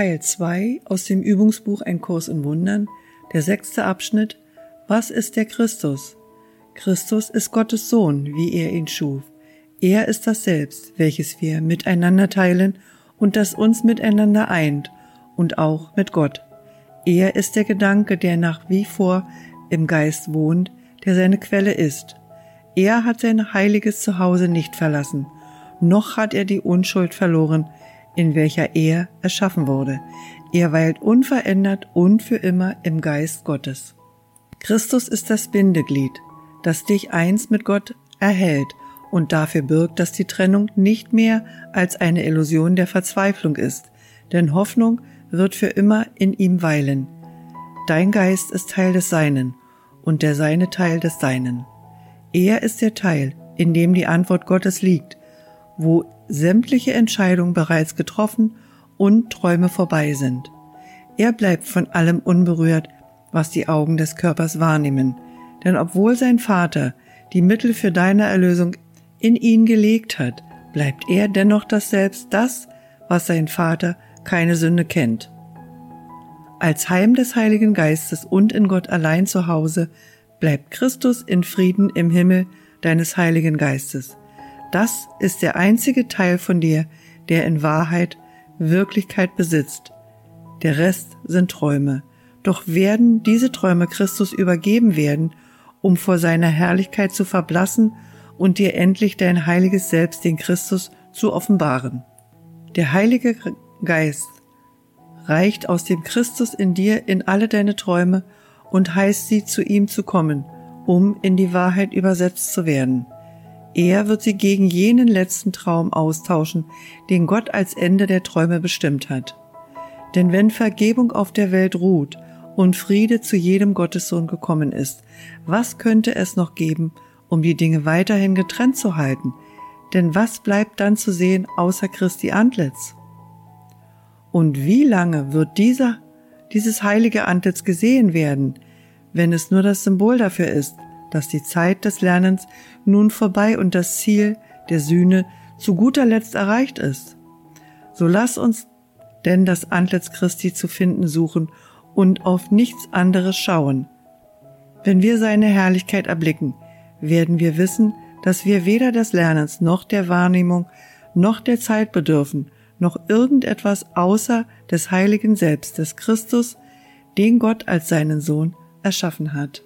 Teil 2 aus dem Übungsbuch Ein Kurs in Wundern, der sechste Abschnitt Was ist der Christus? Christus ist Gottes Sohn, wie er ihn schuf. Er ist das Selbst, welches wir miteinander teilen und das uns miteinander eint und auch mit Gott. Er ist der Gedanke, der nach wie vor im Geist wohnt, der seine Quelle ist. Er hat sein heiliges Zuhause nicht verlassen, noch hat er die Unschuld verloren, in welcher er erschaffen wurde. Er weilt unverändert und für immer im Geist Gottes. Christus ist das Bindeglied, das dich eins mit Gott erhält und dafür birgt, dass die Trennung nicht mehr als eine Illusion der Verzweiflung ist, denn Hoffnung wird für immer in ihm weilen. Dein Geist ist Teil des Seinen und der Seine Teil des Seinen. Er ist der Teil, in dem die Antwort Gottes liegt, wo sämtliche Entscheidungen bereits getroffen und Träume vorbei sind. Er bleibt von allem unberührt, was die Augen des Körpers wahrnehmen, denn obwohl sein Vater die Mittel für deine Erlösung in ihn gelegt hat, bleibt er dennoch das Selbst, das, was sein Vater keine Sünde kennt. Als Heim des Heiligen Geistes und in Gott allein zu Hause bleibt Christus in Frieden im Himmel deines Heiligen Geistes. Das ist der einzige Teil von dir, der in Wahrheit Wirklichkeit besitzt. Der Rest sind Träume. Doch werden diese Träume Christus übergeben werden, um vor seiner Herrlichkeit zu verblassen und dir endlich dein heiliges Selbst, den Christus, zu offenbaren. Der Heilige Geist reicht aus dem Christus in dir in alle deine Träume und heißt sie, zu ihm zu kommen, um in die Wahrheit übersetzt zu werden. Er wird sie gegen jenen letzten Traum austauschen, den Gott als Ende der Träume bestimmt hat. Denn wenn Vergebung auf der Welt ruht und Friede zu jedem Gottessohn gekommen ist, was könnte es noch geben, um die Dinge weiterhin getrennt zu halten? Denn was bleibt dann zu sehen außer Christi Antlitz? Und wie lange wird dieser, dieses heilige Antlitz gesehen werden, wenn es nur das Symbol dafür ist, dass die Zeit des Lernens nun vorbei und das Ziel der Sühne zu guter Letzt erreicht ist. So lass uns denn das Antlitz Christi zu finden suchen und auf nichts anderes schauen. Wenn wir seine Herrlichkeit erblicken, werden wir wissen, dass wir weder des Lernens noch der Wahrnehmung noch der Zeit bedürfen, noch irgendetwas außer des heiligen Selbst des Christus, den Gott als seinen Sohn erschaffen hat.